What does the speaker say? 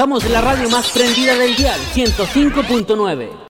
Somos la radio más prendida del dial, 105.9.